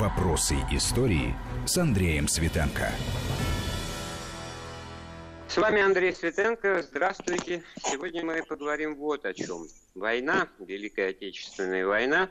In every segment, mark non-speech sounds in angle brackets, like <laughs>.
Вопросы истории с Андреем Светенко. С вами Андрей Светенко. Здравствуйте. Сегодня мы поговорим вот о чем. Война, Великая Отечественная война,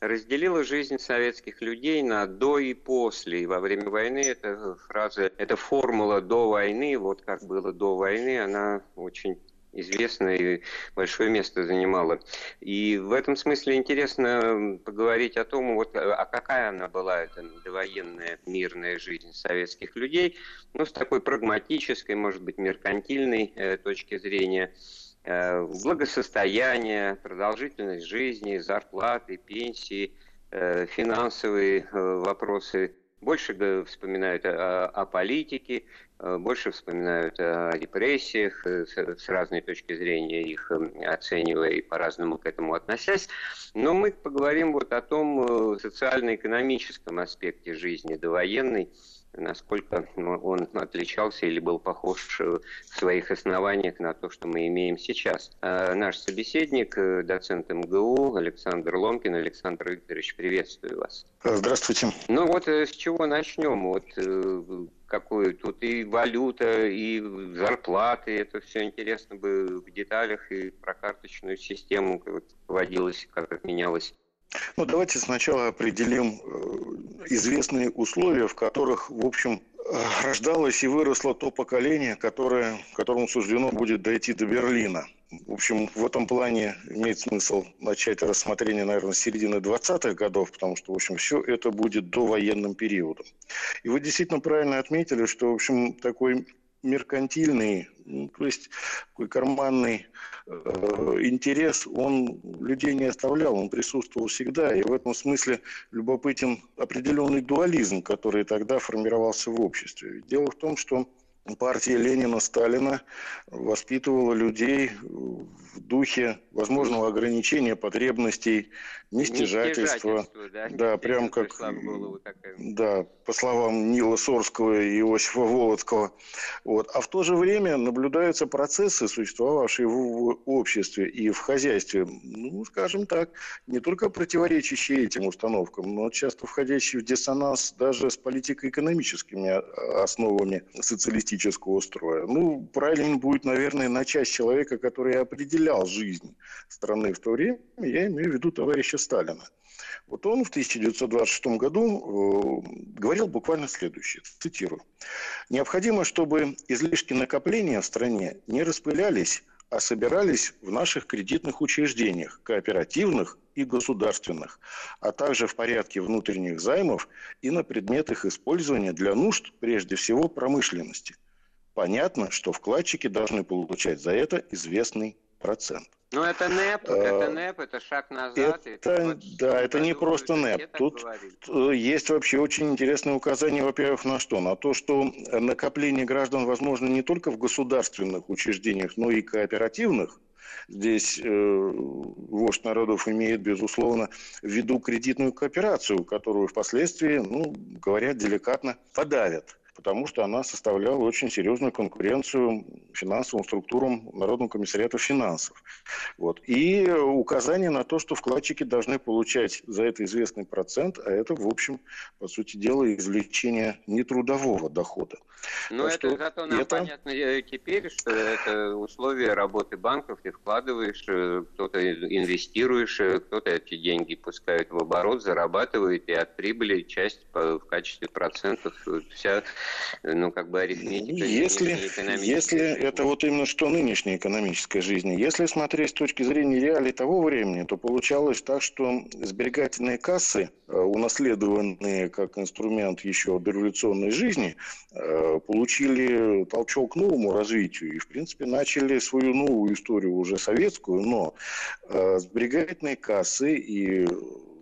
разделила жизнь советских людей на до и после. И во время войны эта фраза, эта формула до войны, вот как было до войны, она очень известна и большое место занимала. И в этом смысле интересно поговорить о том, вот, а какая она была, эта довоенная мирная жизнь советских людей, ну, с такой прагматической, может быть, меркантильной э, точки зрения э, благосостояние, продолжительность жизни, зарплаты, пенсии, э, финансовые э, вопросы больше вспоминают о, о политике, больше вспоминают о репрессиях, э, с, разной точки зрения их эм, оценивая и по-разному к этому относясь. Но мы поговорим вот о том э, социально-экономическом аспекте жизни довоенной, насколько ну, он отличался или был похож в своих основаниях на то, что мы имеем сейчас. А наш собеседник, э, доцент МГУ Александр Ломкин. Александр Викторович, приветствую вас. Здравствуйте. Ну вот э, с чего начнем? Вот э, какую тут и валюта, и зарплаты, это все интересно бы в деталях, и про карточную систему, как вводилась, как отменялась ну, давайте сначала определим э, известные условия, в которых, в общем, рождалось и выросло то поколение, которое, которому суждено будет дойти до Берлина. В общем, в этом плане имеет смысл начать рассмотрение, наверное, с середины 20-х годов, потому что, в общем, все это будет до военным периодом. И вы действительно правильно отметили, что, в общем, такой меркантильный, ну, то есть такой карманный э, интерес, он людей не оставлял, он присутствовал всегда. И в этом смысле любопытен определенный дуализм, который тогда формировался в обществе. Дело в том, что партия Ленина, Сталина воспитывала людей в духе возможного ограничения потребностей, нестяжательства. Да, да прям как, да, по словам Нила Сорского и Иосифа Володского. Вот. А в то же время наблюдаются процессы, существовавшие в обществе и в хозяйстве, ну, скажем так, не только противоречащие этим установкам, но часто входящие в диссонанс даже с политико-экономическими основами социалистического политического строя. Ну, правильно будет, наверное, начать с человека, который определял жизнь страны в то время, я имею в виду товарища Сталина. Вот он в 1926 году э, говорил буквально следующее, цитирую. «Необходимо, чтобы излишки накопления в стране не распылялись, а собирались в наших кредитных учреждениях, кооперативных и государственных, а также в порядке внутренних займов и на предмет их использования для нужд, прежде всего, промышленности понятно, что вкладчики должны получать за это известный процент. Ну, это НЭП, а, это НЭП, это шаг назад. Это, это да, это не просто НЭП. Тут есть вообще очень интересное указание, во-первых, на что? На то, что накопление граждан возможно не только в государственных учреждениях, но и кооперативных. Здесь э, вождь народов имеет, безусловно, в виду кредитную кооперацию, которую впоследствии, ну, говорят деликатно, подавят потому что она составляла очень серьезную конкуренцию финансовым структурам Народного комиссариата финансов. Вот. И указание на то, что вкладчики должны получать за это известный процент, а это, в общем, по сути дела, извлечение нетрудового дохода. Ну, это что зато нам это... понятно теперь, что это условия работы банков, ты вкладываешь, э, кто-то инвестируешь, э, кто-то эти деньги пускает в оборот, зарабатывает, и от прибыли часть в качестве процентов вся ну, как бы арифметика. Если, если это вот именно что нынешняя экономическая жизнь, если смотреть с точки зрения реалий того времени, то получалось так, что сберегательные кассы, э, унаследованные как инструмент еще дореволюционной жизни, э, получили толчок к новому развитию и, в принципе, начали свою новую историю уже советскую, но э, сберегательные кассы и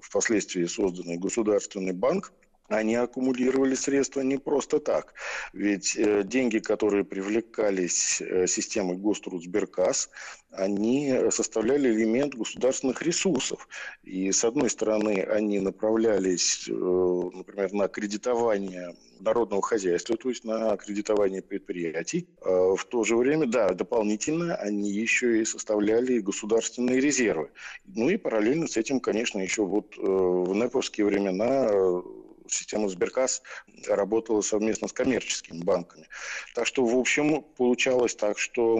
впоследствии созданный государственный банк они аккумулировали средства не просто так. Ведь э, деньги, которые привлекались э, системой Гострудсберкас, они составляли элемент государственных ресурсов. И, с одной стороны, они направлялись, э, например, на кредитование народного хозяйства, то есть на кредитование предприятий. А в то же время, да, дополнительно они еще и составляли государственные резервы. Ну и параллельно с этим, конечно, еще вот в неповские времена система Сберкасс работала совместно с коммерческими банками. Так что, в общем, получалось так, что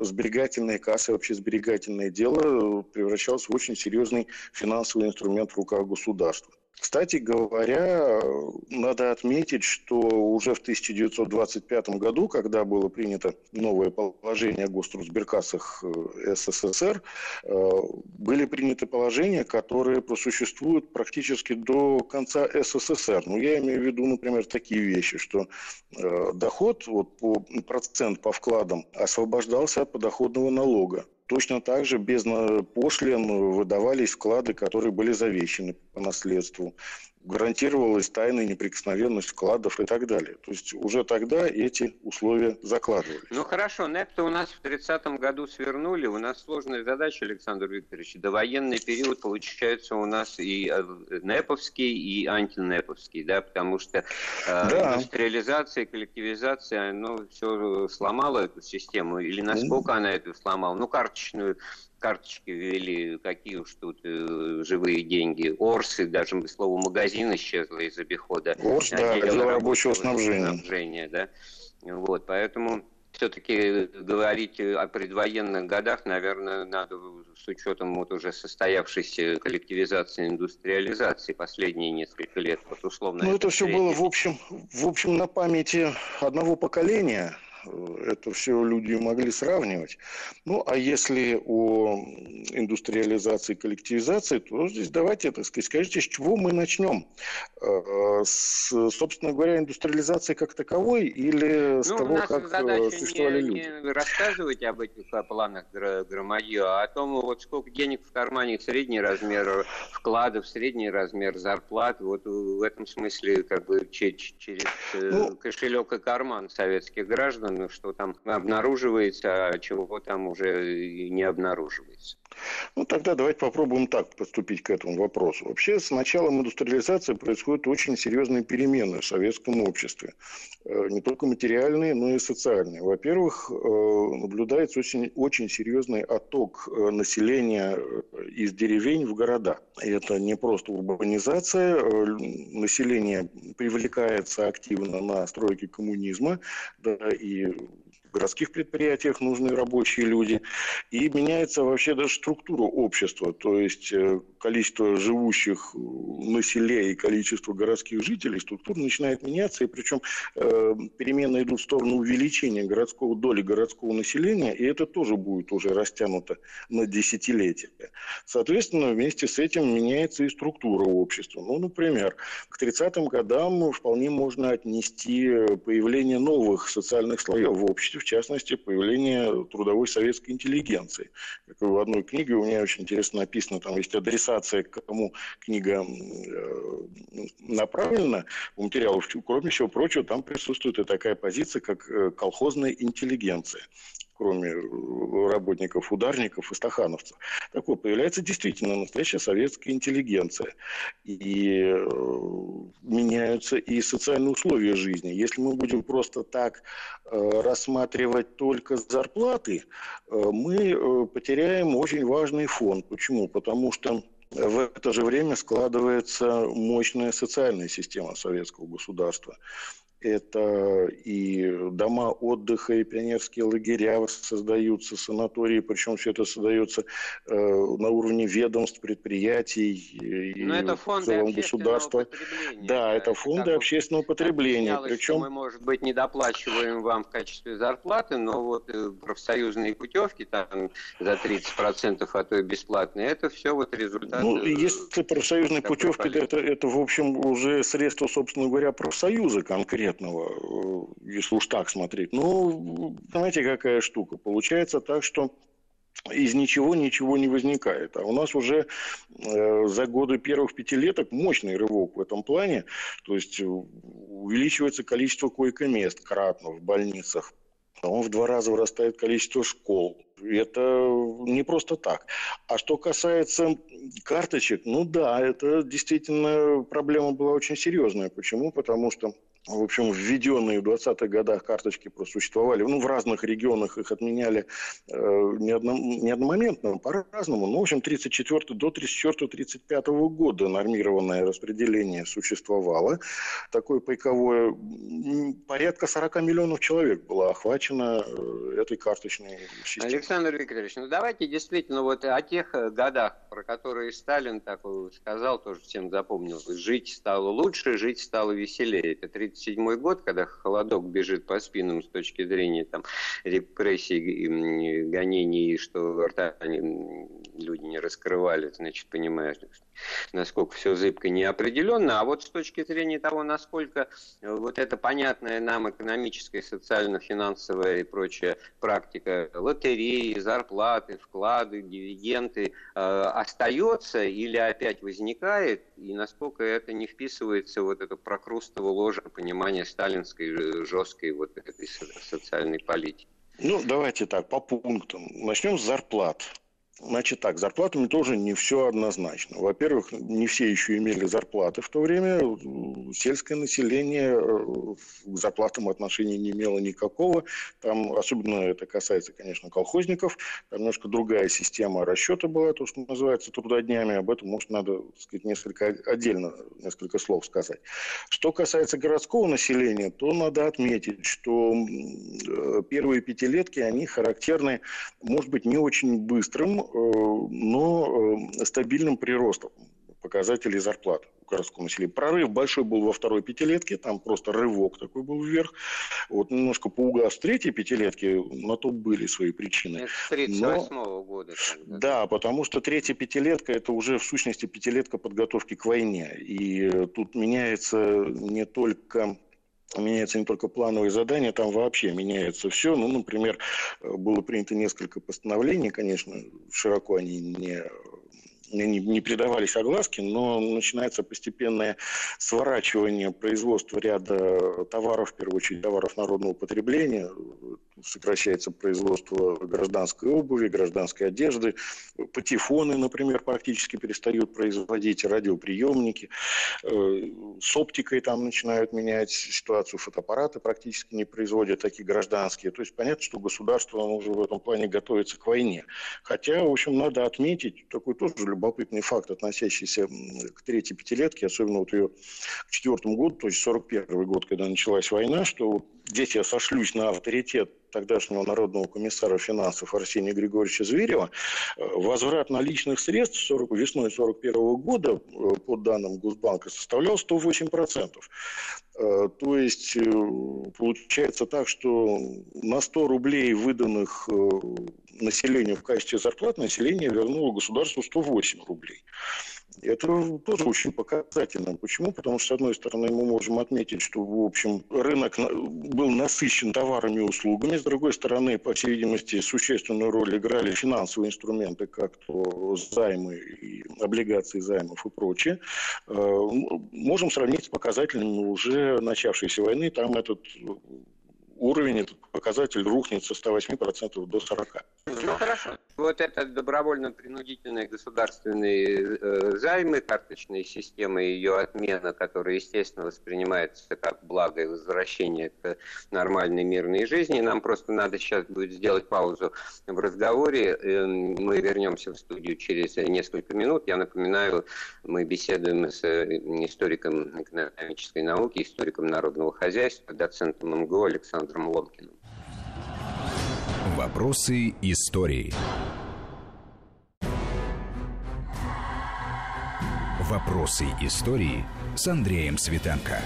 сберегательные кассы, вообще сберегательное дело превращалось в очень серьезный финансовый инструмент в руках государства. Кстати говоря, надо отметить, что уже в 1925 году, когда было принято новое положение о гострусберкассах э, СССР, э, были приняты положения, которые просуществуют практически до конца СССР. Ну, я имею в виду, например, такие вещи, что э, доход, вот по, процент по вкладам освобождался от подоходного налога. Точно так же без пошлин выдавались вклады, которые были завещены по наследству гарантировалась тайная неприкосновенность вкладов и так далее. То есть уже тогда эти условия закладывались. Ну хорошо, НЭП-то у нас в 30-м году свернули. У нас сложная задача, Александр Викторович. Довоенный период получается у нас и э, НЭПовский, и антинеповский, да, потому что э, да. индустриализация, коллективизация, ну, все сломало эту систему. Или насколько mm. она эту сломала? Ну, карточную карточки ввели, какие уж тут э, живые деньги. Орсы, даже слово магазин исчезло из обихода. Орс, да, отдел рабочего снабжения. снабжения да? Вот, поэтому все-таки говорить о предвоенных годах, наверное, надо с учетом вот уже состоявшейся коллективизации, индустриализации последние несколько лет, вот условно. Ну, это, это все было, в общем, в общем, на памяти одного поколения, это все люди могли сравнивать. Ну, а если о индустриализации, коллективизации, то здесь давайте, так сказать, скажите, с чего мы начнем? Э, с, собственно говоря, индустриализации как таковой или с ну, того, как э, существовали не, люди? Не рассказывать об этих планах громадье, а о том, вот сколько денег в кармане, средний размер вкладов, средний размер зарплат. Вот в этом смысле как бы через э, ну, кошелек и карман советских граждан ну, что там обнаруживается, а чего там уже не обнаруживается. Ну, тогда давайте попробуем так поступить к этому вопросу. Вообще, с началом индустриализации происходят очень серьезные перемены в советском обществе. Э, не только материальные, но и социальные. Во-первых, э, наблюдается очень, очень серьезный отток э, населения из деревень в города. И это не просто урбанизация. Население привлекается активно на стройки коммунизма, да, и you. Городских предприятиях нужны рабочие люди, и меняется вообще даже структура общества, то есть э, количество живущих на селе и количество городских жителей, структура начинает меняться, и причем э, перемены идут в сторону увеличения городского доли городского населения, и это тоже будет уже растянуто на десятилетия. Соответственно, вместе с этим меняется и структура общества. Ну, например, к 30-м годам вполне можно отнести появление новых социальных слоев в обществе, в частности, появление трудовой советской интеллигенции. Как в одной книге у меня очень интересно написано, там есть адресация, к кому книга э, направлена, у материалов, кроме всего прочего, там присутствует и такая позиция, как э, колхозная интеллигенция кроме работников, ударников и стахановцев. Так вот, появляется действительно настоящая советская интеллигенция. И э, меняются и социальные условия жизни. Если мы будем просто так э, рассматривать только зарплаты, э, мы потеряем очень важный фон. Почему? Потому что в это же время складывается мощная социальная система советского государства это и дома отдыха, и пионерские лагеря создаются, санатории, причем все это создается э, на уровне ведомств, предприятий и Но это фонды в целом государства. Да, это фонды как общественного потребления. Причем мы, может быть, не доплачиваем вам в качестве зарплаты, но вот э, профсоюзные путевки там за 30%, а то и бесплатные, это все вот результат. Ну, э, если профсоюзные путевки, это, это, в общем, уже средства, собственно говоря, профсоюза конкретно конкретного, э, если уж так смотреть. Ну, знаете, какая штука. Получается так, что из ничего ничего не возникает. А у нас уже э, за годы первых пятилеток мощный рывок в этом плане. То есть э, увеличивается количество койко-мест кратно в больницах. Он в два раза вырастает количество школ. Это не просто так. А что касается карточек, ну да, это действительно проблема была очень серьезная. Почему? Потому что в общем, введенные в 20-х годах карточки просуществовали. Ну, в разных регионах их отменяли э, не, одном, одномоментно, по-разному. Но, в общем, 34 до 34-35 года нормированное распределение существовало. Такое пайковое. Порядка 40 миллионов человек было охвачено э, этой карточной системой. Александр Викторович, ну давайте действительно вот о тех э, годах, про которые Сталин так сказал, тоже всем запомнил. Жить стало лучше, жить стало веселее. Это 1937 год, когда холодок бежит по спинам с точки зрения там, репрессий, гонений, что рта люди не раскрывали, значит, понимаешь, насколько все зыбко неопределенно. А вот с точки зрения того, насколько вот эта понятная нам экономическая, социально-финансовая и прочая практика лотереи, зарплаты, вклады, дивиденды э, остается или опять возникает, и насколько это не вписывается вот это прокрустово ложе понимание сталинской жесткой вот этой социальной политики. Ну, давайте так, по пунктам. Начнем с зарплат. Значит так, зарплатами тоже не все однозначно. Во-первых, не все еще имели зарплаты в то время. Сельское население э, к зарплатам отношения не имело никакого. Там, особенно это касается, конечно, колхозников. Там немножко другая система расчета была, то, что называется трудоднями. Об этом, может, надо сказать, несколько отдельно, несколько слов сказать. Что касается городского населения, то надо отметить, что э, первые пятилетки, они характерны, может быть, не очень быстрым Э, но э, стабильным приростом показателей зарплат у городского населения. Прорыв большой был во второй пятилетке, там просто рывок такой был вверх. Вот немножко поугас в третьей пятилетке, на то были свои причины. Это с 38 -го года. Тогда. Да, потому что третья пятилетка – это уже в сущности пятилетка подготовки к войне. И тут меняется не только меняется не только плановые задания, там вообще меняется все. Ну, например, было принято несколько постановлений, конечно, широко они не не, не придавались огласке, но начинается постепенное сворачивание производства ряда товаров, в первую очередь товаров народного потребления, сокращается производство гражданской обуви, гражданской одежды, патефоны, например, практически перестают производить, радиоприемники, э, с оптикой там начинают менять ситуацию, фотоаппараты практически не производят, такие гражданские. То есть понятно, что государство уже в этом плане готовится к войне. Хотя, в общем, надо отметить такой тоже любопытный факт, относящийся к третьей пятилетке, особенно вот ее к четвертому году, то есть 41 год, когда началась война, что здесь я сошлюсь на авторитет тогдашнего народного комиссара финансов Арсения Григорьевича Зверева, э, возврат наличных средств 40, весной 1941 года, э, по данным Госбанка, составлял 108%. Э, то есть получается так, что на 100 рублей, выданных населению в качестве зарплат, население вернуло государству 108 рублей. Это тоже очень показательно. Почему? Потому что, с одной стороны, мы можем отметить, что, в общем, рынок был насыщен товарами и услугами. С другой стороны, по всей видимости, существенную роль играли финансовые инструменты, как то займы, и облигации займов и прочее. Э, можем сравнить с показателями уже начавшейся войны. Там этот уровень, этот показатель рухнет со 108% до 40%. Ну хорошо. Вот это добровольно-принудительные государственные э, займы, карточные системы, ее отмена, которая, естественно, воспринимается как благо и возвращение к нормальной мирной жизни. Нам просто надо сейчас будет сделать паузу в разговоре. Э, мы вернемся в студию через несколько минут. Я напоминаю, мы беседуем с э, историком экономической науки, историком народного хозяйства, доцентом МГУ Александром Ломкиным. Вопросы истории. Вопросы истории с Андреем Светенко.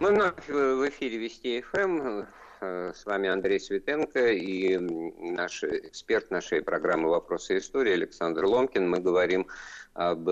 Мы вновь в эфире Вести ФМ. Э, с вами Андрей Светенко и наш эксперт нашей программы «Вопросы истории» Александр Ломкин. Мы говорим об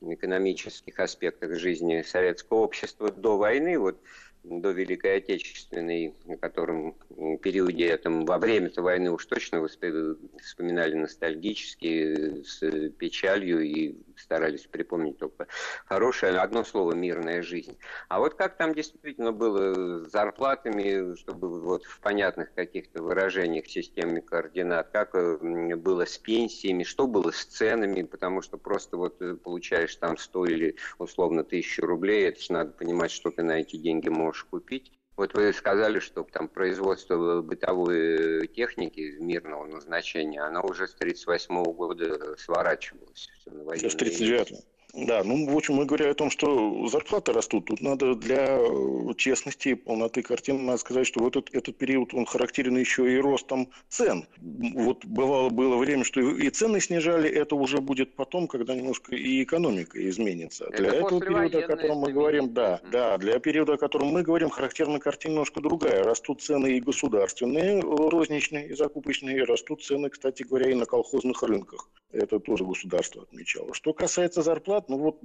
экономических аспектах жизни советского общества до войны. Вот до Великой Отечественной, о котором периоде этом, во время этой войны уж точно вспоминали ностальгически, с печалью и старались припомнить только хорошее, одно слово «мирная жизнь». А вот как там действительно было с зарплатами, чтобы вот в понятных каких-то выражениях системе координат, как было с пенсиями, что было с ценами, потому что просто вот получаешь там 100 или условно тысячу рублей, это же надо понимать, что ты на эти деньги можешь купить. Вот вы сказали, что там производство бытовой техники мирного назначения, оно уже с 1938 года сворачивалось. Все, на с 1939 да, ну, в общем, мы говорим о том, что зарплаты растут. Тут надо для э, честности и полноты картины надо сказать, что вот этот, этот период, он характерен еще и ростом цен. Вот бывало, было время, что и цены снижали, это уже будет потом, когда немножко и экономика изменится. Это для этого периода, о котором мы говорим, да, да, для периода, о котором мы говорим, характерна картина немножко другая. Растут цены и государственные, розничные и закупочные, растут цены, кстати говоря, и на колхозных рынках. Это тоже государство отмечало. Что касается зарплат, ну вот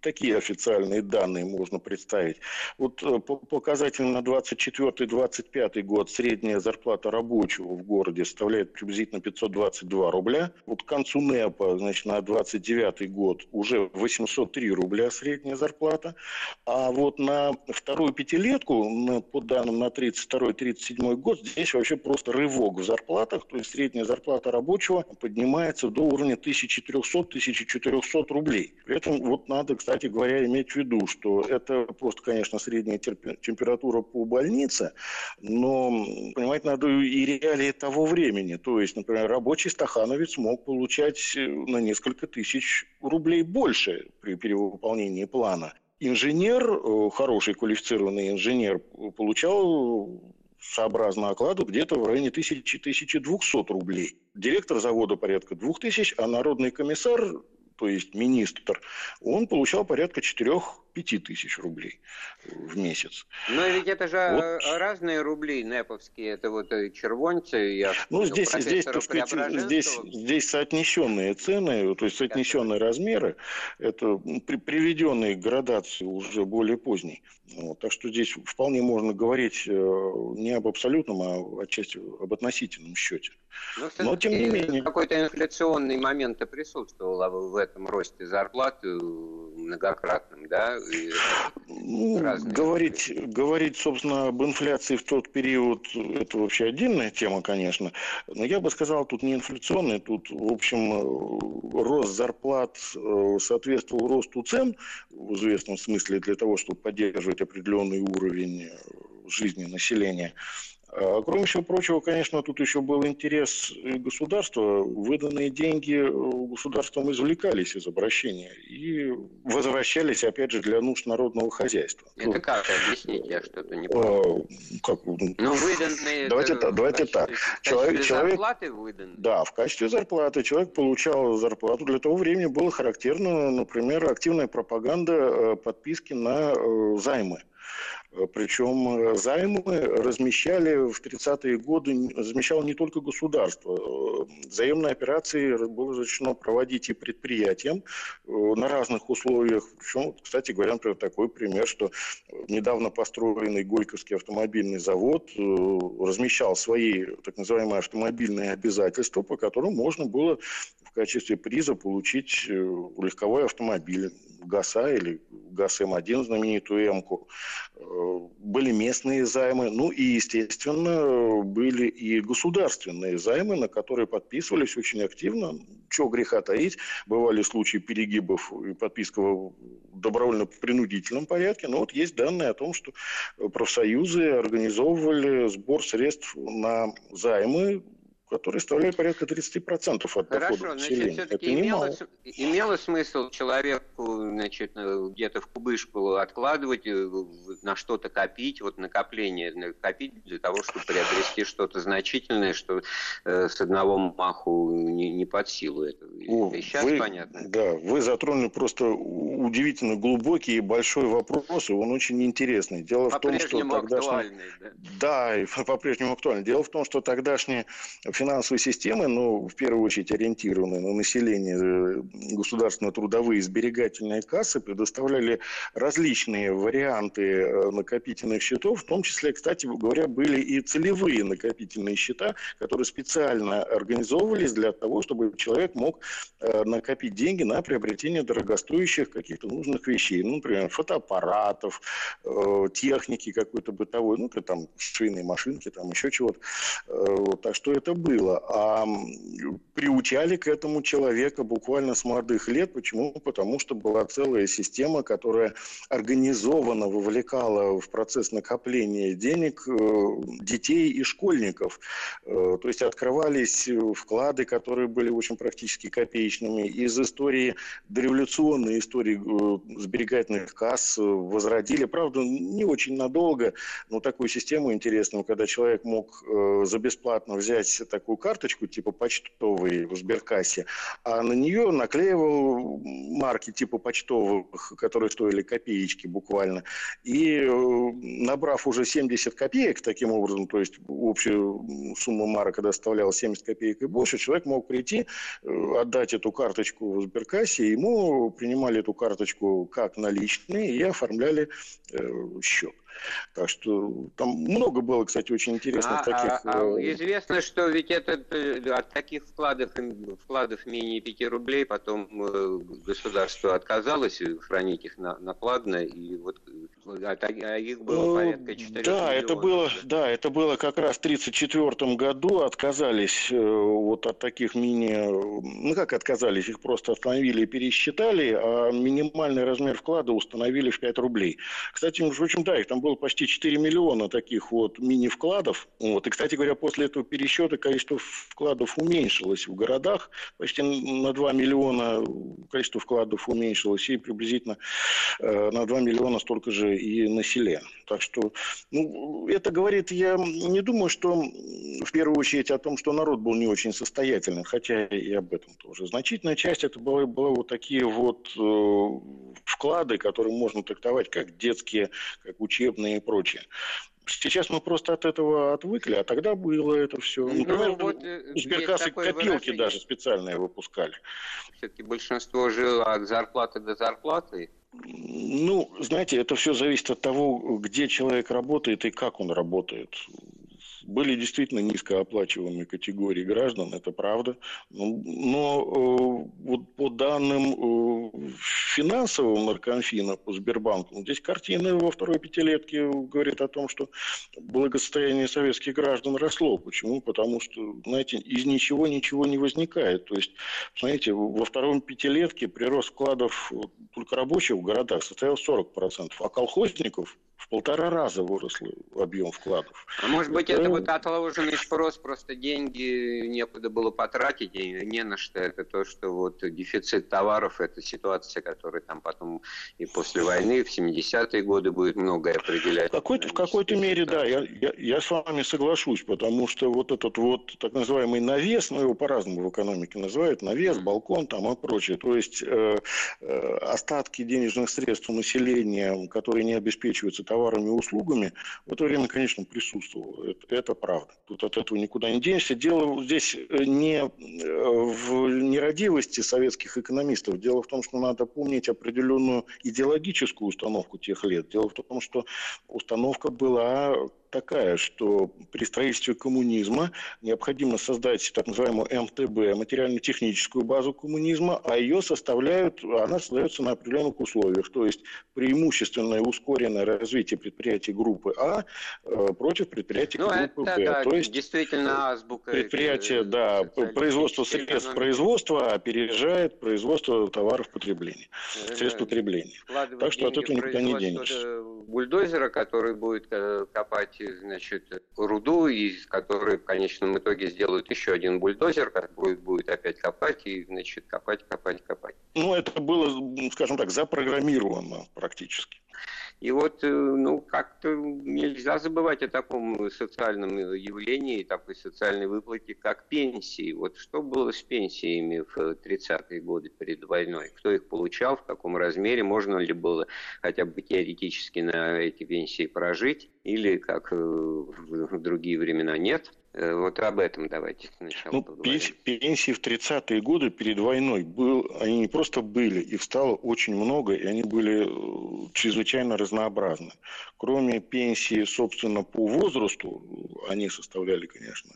такие официальные данные можно представить. Вот э, по показателям на 24-25 год средняя зарплата рабочего в городе составляет приблизительно 522 рубля. Вот к концу НЭПа, значит, на 29 год уже 803 рубля средняя зарплата. А вот на вторую пятилетку, по данным на 32-37 год, здесь вообще просто рывок в зарплатах. То есть средняя зарплата рабочего поднимается до уровня 1400-1400 рублей. При этом вот надо, кстати говоря, иметь в виду, что это просто, конечно, средняя температура по больнице, но понимать надо и реалии того времени. То есть, например, рабочий стахановец мог получать э, на несколько тысяч рублей больше при перевыполнении плана. Инженер, э, хороший квалифицированный инженер, получал сообразно окладу где-то в районе 1000-1200 рублей. Директор завода порядка 2000, а народный комиссар то есть министр, он получал порядка 4-5 тысяч рублей в месяц. Но ведь это же вот. разные рубли неповские, это вот червонцы. Я ну, здесь, здесь, сказать, здесь, здесь соотнесенные цены, то есть соотнесенные размеры, это при, приведенные к градации уже более поздней. Вот, так что здесь вполне можно говорить э, не об абсолютном, а отчасти об относительном счете. Но, Но тем не менее... Какой-то инфляционный момент присутствовал в этом росте зарплаты многократным, да? И ну, говорить, говорить, собственно, об инфляции в тот период, это вообще отдельная тема, конечно. Но я бы сказал, тут не инфляционный, тут, в общем, э, рост зарплат э, соответствовал росту цен в известном смысле для того, чтобы поддерживать определенный уровень жизни населения. А, кроме всего прочего, конечно, тут еще был интерес государства. Выданные деньги э, государством извлекались из обращения и возвращались, опять же, для нужд народного хозяйства. Это как объяснить? Я что-то не понял. А, как? Ну, выданные... Давайте, это, давайте так. Человек, человек, зарплаты выданы? Да, в качестве зарплаты. Человек получал зарплату. Для того времени было характерно, например, активная пропаганда э, подписки на э, займы. Причем э, займы размещали в 30-е годы, размещало не только государство. Взаимные операции было разрешено проводить и предприятиям э, на разных условиях. Причем, кстати говоря, например, такой пример, что недавно построенный Горьковский автомобильный завод э, размещал свои так называемые автомобильные обязательства, по которым можно было качестве приза получить легковой автомобиль ГАЗа или ГАЗ-М1, знаменитую М-ку были местные займы, ну и, естественно, были и государственные займы, на которые подписывались очень активно. Чего греха таить, бывали случаи перегибов и подписка в добровольно-принудительном порядке, но вот есть данные о том, что профсоюзы организовывали сбор средств на займы которые составляют порядка 30% от Хорошо, доходов населения. Значит, Это имело, имело смысл человеку значит, э, где-то в кубышку откладывать, э, на что-то копить, вот накопление копить для того, чтобы приобрести что-то значительное, что э, с одного маху не, не под силу это. О, сейчас вы, понятно. Да, вы затронули просто удивительно глубокий и большой вопрос, и он очень интересный. Дело в том, что тогдашний... да? Да, и <laughs> по-прежнему актуальный. Дело в том, что тогдашние финансовые системы, ну, в первую очередь ориентированные на население, э, государственные трудовые сберегательные кассы предоставляли различные варианты э, накопительных счетов, в том числе, кстати говоря, были и целевые накопительные счета, которые специально организовывались для того, чтобы человек мог э, накопить деньги на приобретение дорогостоящих каких-то нужных вещей. Ну, например, фотоаппаратов, техники какой-то бытовой, ну, там, швейные машинки, там, еще чего-то. Так что это было. А приучали к этому человека буквально с молодых лет. Почему? Потому что была целая система, которая организованно вовлекала в процесс накопления денег детей и школьников. То есть открывались вклады, которые были очень практически копеечными. Из истории, дореволюционной истории э, сберегательных касс э, возродили, правда, не очень надолго, но такую систему интересную, когда человек мог э, за бесплатно взять такую карточку типа почтовой в сберкассе, а на нее наклеивал марки типа почтовых, которые стоили копеечки буквально. И набрав уже 70 копеек таким образом, то есть общая сумма марок доставляла 70 копеек и больше, человек мог прийти, э, отдать эту карточку в сберкассе, ему принимали эту карточку как наличные и оформляли э, счет. Так что там много было, кстати, очень интересных а, таких... А, а, э, известно, что ведь это, от таких вкладов, вкладов менее 5 рублей потом государство отказалось хранить их на, накладно, и вот а, их было порядка 4 Да, миллионов. это было, да, это было как раз в 1934 году, отказались вот от таких мини... Ну, как отказались, их просто остановили и пересчитали, а минимальный размер вклада установили в 5 рублей. Кстати, между прочим, да, их там было почти 4 миллиона таких вот мини-вкладов. Вот. И, кстати говоря, после этого пересчета количество вкладов уменьшилось в городах. Почти на 2 миллиона количество вкладов уменьшилось. И приблизительно э, на 2 миллиона столько же и на селе. Так что, ну, это говорит, я не думаю, что в первую очередь о том, что народ был не очень состоятельный, хотя и об этом тоже. Значительная часть это было, было вот такие вот э, вклады, которые можно трактовать как детские, как учебные и прочее. Сейчас мы просто от этого отвыкли, а тогда было это все. Ну, Например, ну, вот э, сберкассы копилки выражение. даже специальные выпускали. Все-таки большинство жило от зарплаты до зарплаты. Ну, знаете, это все зависит от того, где человек работает и как он работает были действительно низкооплачиваемые категории граждан, это правда. Но, но э, вот по данным э, финансового наркомфина по Сбербанку, здесь картина во второй пятилетке говорит о том, что благосостояние советских граждан росло. Почему? Потому что, знаете, из ничего ничего не возникает. То есть, знаете, во втором пятилетке прирост вкладов только рабочих в городах составил 40%, а колхозников в полтора раза вырос объем вкладов. А может быть, это, это вот отложенный спрос, просто деньги некуда было потратить, и не на что. Это то, что вот дефицит товаров, это ситуация, которая там потом и после войны, в 70-е годы будет многое определять. В какой-то, в какой-то мере, да, я, я, я с вами соглашусь, потому что вот этот вот так называемый навес, ну его по-разному в экономике называют, навес, балкон там и прочее, то есть э, э, остатки денежных средств у населения, которые не обеспечиваются товарами и услугами, в это время, конечно, присутствовало. Это, это правда. Тут от этого никуда не денешься. Дело здесь э, не э, в нерадивости советских экономистов. Дело в том, что надо помнить определенную идеологическую установку тех лет. Дело в том, что установка была такая, что при строительстве коммунизма необходимо создать так называемую МТБ, материально-техническую базу коммунизма, а ее составляют, она создается на определенных условиях, то есть преимущественное ускоренное развитие предприятий группы А э, против предприятий ну, группы это, Б. Да, то есть действительно азбука. Предприятие, э, да, производство средств производства опережает производство товаров потребления, э, средств потребления. Так что от этого никуда не денешься. Бульдозера, который будет копать значит, руду, из которой в конечном итоге сделают еще один бульдозер, который будет опять копать и, значит, копать, копать, копать. Ну, это было, скажем так, запрограммировано практически. И вот, э, ну, как-то нельзя забывать о таком социальном явлении, такой социальной выплате, как пенсии. Вот что было с пенсиями в 30-е годы перед войной? Кто их получал, в каком размере? Можно ли было хотя бы теоретически на эти пенсии прожить? Или, как э, в другие времена, нет? Э, вот об этом давайте сначала ну, поговорим. Пенсии в 30-е годы перед войной, был, они не просто были, их стало очень много, и они были э, чрезвычайно разнообразны. Кроме пенсии, собственно, по возрасту, они составляли, конечно,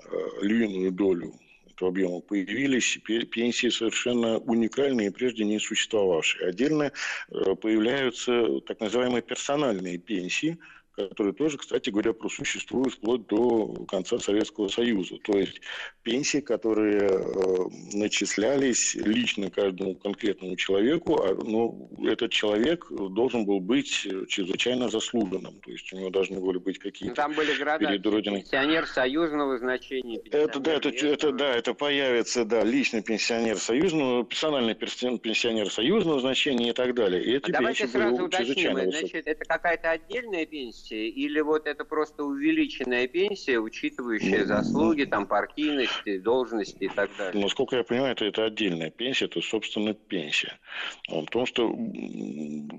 э, львиную долю этого объема, появились пенсии совершенно уникальные, прежде не существовавшие. Отдельно появляются так называемые персональные пенсии – которые тоже, кстати говоря, просуществуют вплоть до конца Советского Союза. То есть пенсии, которые э, начислялись лично каждому конкретному человеку, а, но этот человек должен был быть чрезвычайно заслуженным. То есть у него должны были быть какие-то... Ну, там были градации. Пенсионер союзного значения. Это, да, это, это, да, это появится, да, личный пенсионер союзного, персональный пенсионер союзного значения и так далее. И эти а давайте сразу уточним, значит, это какая-то отдельная пенсия? Пенсии, или вот это просто увеличенная пенсия, учитывающая заслуги, там, партийности, должности и так далее? Насколько я понимаю, это, это отдельная пенсия, это, собственно, пенсия. Потому что,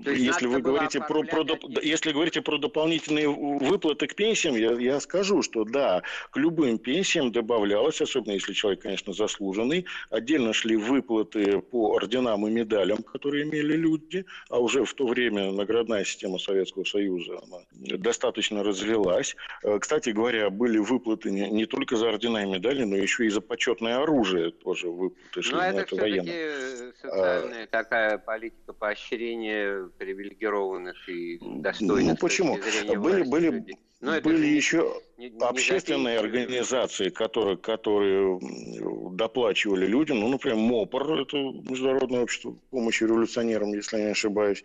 То если вы говорите про, про, если говорите про дополнительные выплаты к пенсиям, я, я скажу, что да, к любым пенсиям добавлялось, особенно если человек, конечно, заслуженный, отдельно шли выплаты по орденам и медалям, которые имели люди, а уже в то время наградная система Советского Союза она достаточно развелась. Э, кстати говоря, были выплаты не, не только за ордена и медали, но еще и за почетное оружие тоже выплаты шли. Но это, это все-таки а, социальная а, такая политика поощрения привилегированных и достойных. Ну почему? Были, были, людей. Но ну, Были еще не, не общественные организации, которые, которые доплачивали людям, ну, например, МОПР, это Международное общество помощи революционерам, если я не ошибаюсь.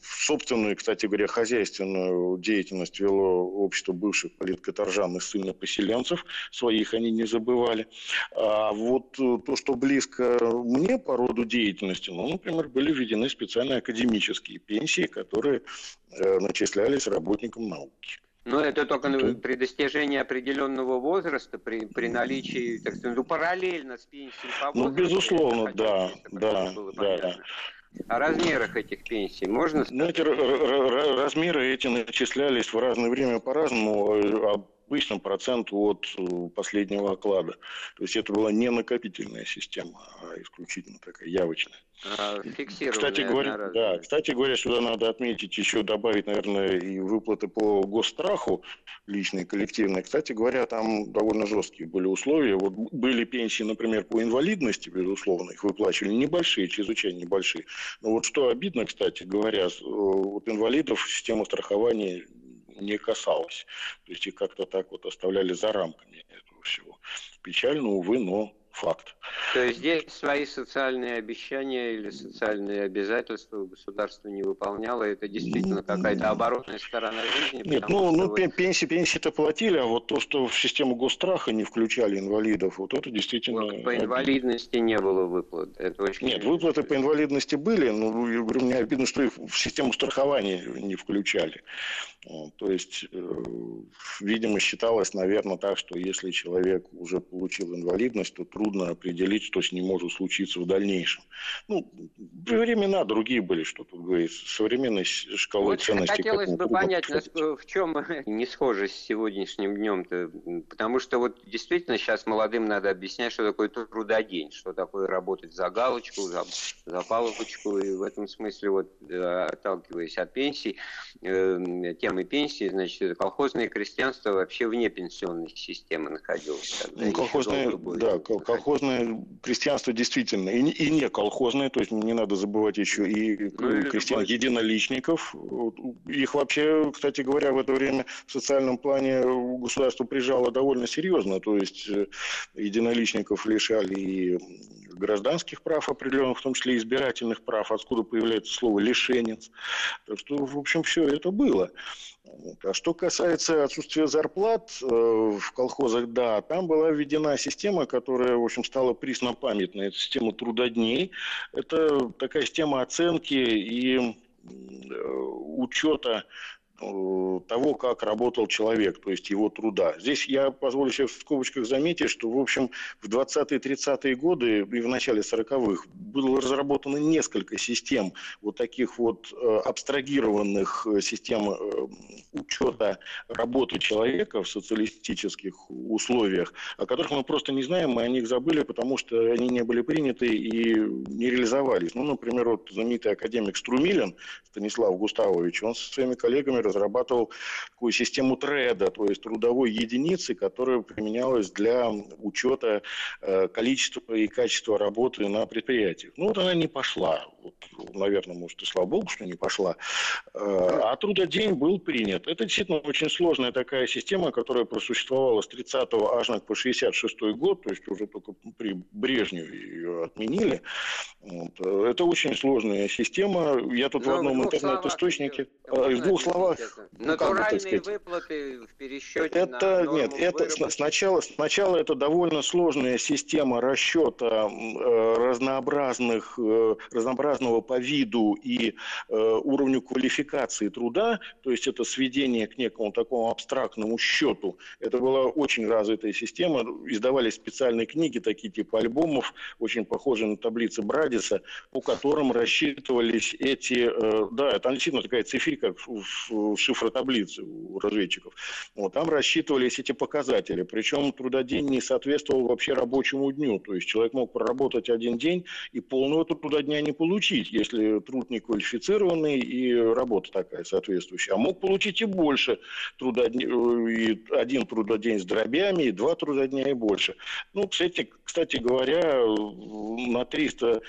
Собственную, кстати говоря, хозяйственную деятельность вело общество бывших политкоторжан и ссыльно-поселенцев, своих они не забывали. А вот то, что близко мне по роду деятельности, ну, например, были введены специальные академические пенсии, которые Э, начислялись работникам науки. Но это только при достижении определенного возраста, при, при наличии, так сказать, ну, параллельно с пенсией по ну, возрасту. Ну, безусловно, да, да, да. О размерах этих пенсий можно сказать? Ну, эти размеры эти начислялись в разное время по-разному. Обычном процент от э, последнего оклада. То есть это была не накопительная система, а исключительно такая явочная. А, кстати говоря, да, кстати говоря, сюда надо отметить еще добавить, наверное, и выплаты по госстраху личные, коллективные. Кстати говоря, там довольно жесткие были условия. Вот были пенсии, например, по инвалидности, безусловно, их выплачивали небольшие, чрезвычайно небольшие. Но вот что обидно, кстати говоря, э, вот инвалидов система страхования не касалась. То есть их как-то так вот оставляли за рамками этого всего. Печально, увы, но факт. То есть здесь свои социальные обещания или социальные обязательства государство не выполняло, это действительно какая-то оборотная сторона жизни? Нет, ну, ну вот... пенсии, пенсии-то платили, а вот то, что в систему госстраха не включали инвалидов, вот это действительно... Вот по инвалидности не было выплат. Это очень Нет, выплаты по инвалидности были, но я говорю, мне обидно, что их в систему страхования не включали. То есть, э, видимо, считалось, наверное, так, что если человек уже получил инвалидность, то трудно определить, что с ним может случиться в дальнейшем. Ну, времена другие были, что тут говорить, современной шкалой вот ценностей. Хотелось бы понять, в чем не схоже с сегодняшним днем-то, потому что вот действительно сейчас молодым надо объяснять, что такое трудодень, что такое работать за галочку, за, за палочку, и в этом смысле, вот, отталкиваясь от пенсий, э, темы пенсии, значит, колхозное крестьянство вообще вне пенсионной системы находилось. Ну, колхозное, да, колхозное крестьянство действительно, и, и не колхозное, то есть не надо забывать еще и ну, крестьян единоличников. Их вообще, кстати говоря, в это время в социальном плане государство прижало довольно серьезно, то есть э, единоличников лишали и гражданских прав определенных, в том числе избирательных прав, откуда появляется слово «лишенец». Так что, в общем, все это было. А что касается отсутствия зарплат э, в колхозах, да, там была введена система, которая, в общем, стала приснопамятной. Это система трудодней. Это такая система оценки и э, учета того, как работал человек, то есть его труда. Здесь я позволю себе в скобочках заметить, что, в общем, в 20-30-е годы и в начале 40-х было разработано несколько систем вот таких вот э, абстрагированных э, систем учета работы человека в социалистических условиях, о которых мы просто не знаем, мы о них забыли, потому что они не были приняты и не реализовались. Ну, например, вот знаменитый академик Струмилин Станислав Густавович, он со своими коллегами разрабатывал такую систему треда, то есть трудовой единицы, которая применялась для учета э, количества и качества работы на предприятиях. Ну, вот она не пошла. Вот, наверное, может, и слава богу, что не пошла. Э, а трудодень был принят. Это действительно очень сложная такая система, которая просуществовала с 30-го аж по 66-й год, то есть уже только при Брежневе ее отменили. Вот. Это очень сложная система. Я тут Но в одном интернет-источнике... В двух словах, ну, Натуральные бы, выплаты в пересчете это, на Нет, это сначала, сначала это довольно сложная система расчета э, разнообразных, э, разнообразного по виду и э, уровню квалификации труда, то есть это сведение к некому такому абстрактному счету. Это была очень развитая система, издавались специальные книги, такие типа альбомов, очень похожие на таблицы Брадиса, по которым рассчитывались эти, да, там действительно такая цифрика в шифротаблицы у разведчиков. Вот, там рассчитывались эти показатели. Причем трудодень не соответствовал вообще рабочему дню. То есть человек мог проработать один день и полного трудодня не получить, если труд не квалифицированный и работа такая соответствующая. А мог получить и больше трудодня, и один трудодень с дробями, и два трудодня и больше. Ну, кстати, кстати говоря, на 300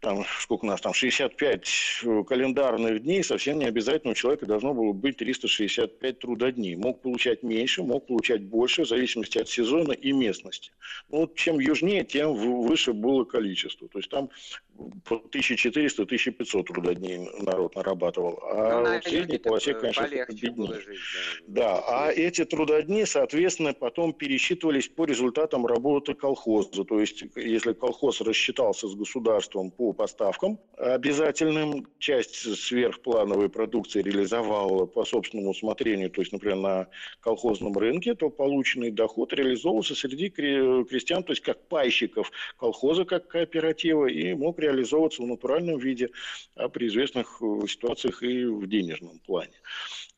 там, сколько у нас там, 65 э, календарных дней, совсем не обязательно у человека должно было быть 365 трудодней. Мог получать меньше, мог получать больше, в зависимости от сезона и местности. Ну, вот чем южнее, тем выше было количество. То есть там 1400-1500 трудодней народ нарабатывал. А ну, в средней полосе, конечно, беднее. Жить, да. да, а эти трудодни, соответственно, потом пересчитывались по результатам работы колхоза. То есть, если колхоз рассчитался с государством по поставкам обязательным, часть сверхплановой продукции реализовал по собственному усмотрению, то есть, например, на колхозном рынке, то полученный доход реализовывался среди крестьян, то есть как пайщиков колхоза, как кооператива, и мог реализовываться в натуральном виде, а при известных э, ситуациях и в денежном плане.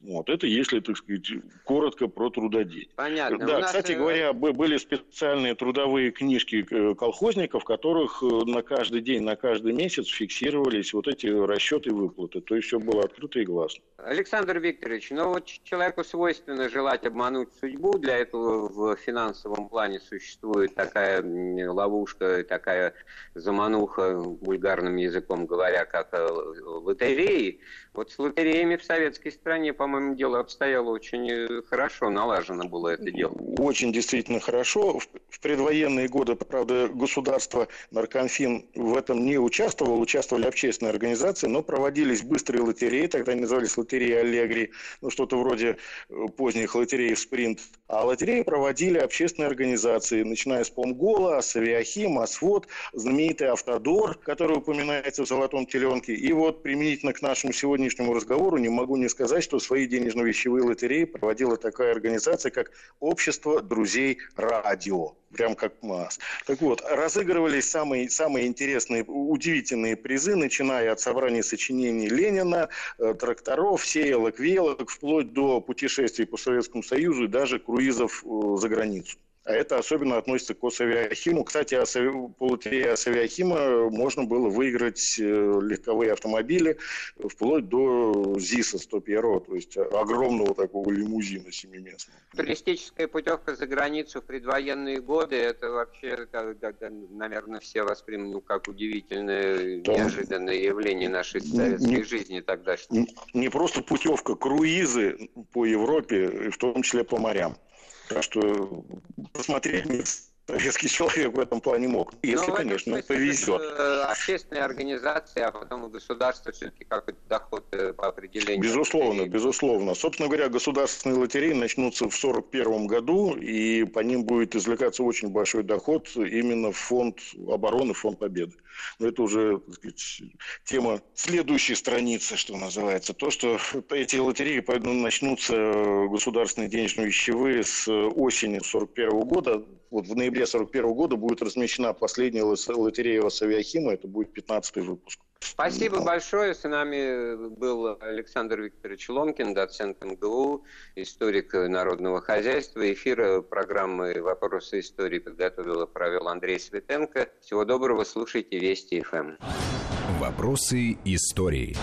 Вот. Это если, так сказать, коротко про трудодень. Понятно. Да, кстати говоря, были специальные трудовые книжки э, колхозников, в которых э, на каждый день, на каждый месяц фиксировались вот эти расчеты выплаты. То есть все было открыто и гласно. Александр Викторович, ну вот человеку свойственно желать обмануть судьбу. Для этого в финансовом плане существует такая ловушка, такая замануха, бульгарным языком говоря, как э, лотереи. Вот с лотереями в советской стране, по-моему, дело обстояло очень э, хорошо, налажено было это дело. Очень действительно хорошо. В предвоенные годы, правда, государство, Наркомфин в этом не участвовало, участвовали общественные организации, но проводились быстрые лотереи, тогда они назывались лотереи Аллегри, ну что-то вроде э, поздних лотерей спринт. А лотереи проводили общественные организации, начиная с Помгола, Асавиахим, Асвод, знаменитый Автодор, который упоминается в «Золотом теленке». И вот применительно к нашему сегодня сегодняшнему разговору не могу не сказать, что свои денежно-вещевые лотереи проводила такая организация, как Общество друзей радио. Прям как МАС. Так вот, разыгрывались самые, самые интересные, удивительные призы, начиная от собрания сочинений Ленина, э, тракторов, сеялок, велок, вплоть до путешествий по Советскому Союзу и даже круизов э, за границу. А это особенно относится к Осавиахиму. Кстати, по лотерее Осавиахима можно было выиграть э, легковые автомобили вплоть до ЗИСа 101, то есть огромного такого лимузина семиместного. Туристическая путевка за границу в предвоенные годы, это вообще, наверное, все воспримут ну, как удивительное, Там неожиданное явление нашей советской не, жизни тогда. Не, не просто путевка, круизы по Европе, в том числе по морям. Так что посмотреть советский человек в этом плане мог. Если, ну, конечно, смысле, повезет. Общественные организации, а потом государство все-таки какой-то доход э, по определению. Безусловно, безусловно. Собственно говоря, государственные лотереи начнутся в 1941 году, и по ним будет извлекаться очень большой доход именно в фонд обороны, фонд победы. Но это уже сказать, тема следующей страницы, что называется. То, что эти лотереи начнутся государственные денежно-вещевые с осени 1941 года. Вот в ноябре 1941 года будет размещена последняя лотерея Авиахима. Это будет 15-й выпуск. Спасибо ну, большое. С нами был Александр Викторович Ломкин, доцент МГУ, историк народного хозяйства. Эфир программы «Вопросы истории» подготовил и провел Андрей Светенко. Всего доброго, слушайте Вести ФМ. «Вопросы истории».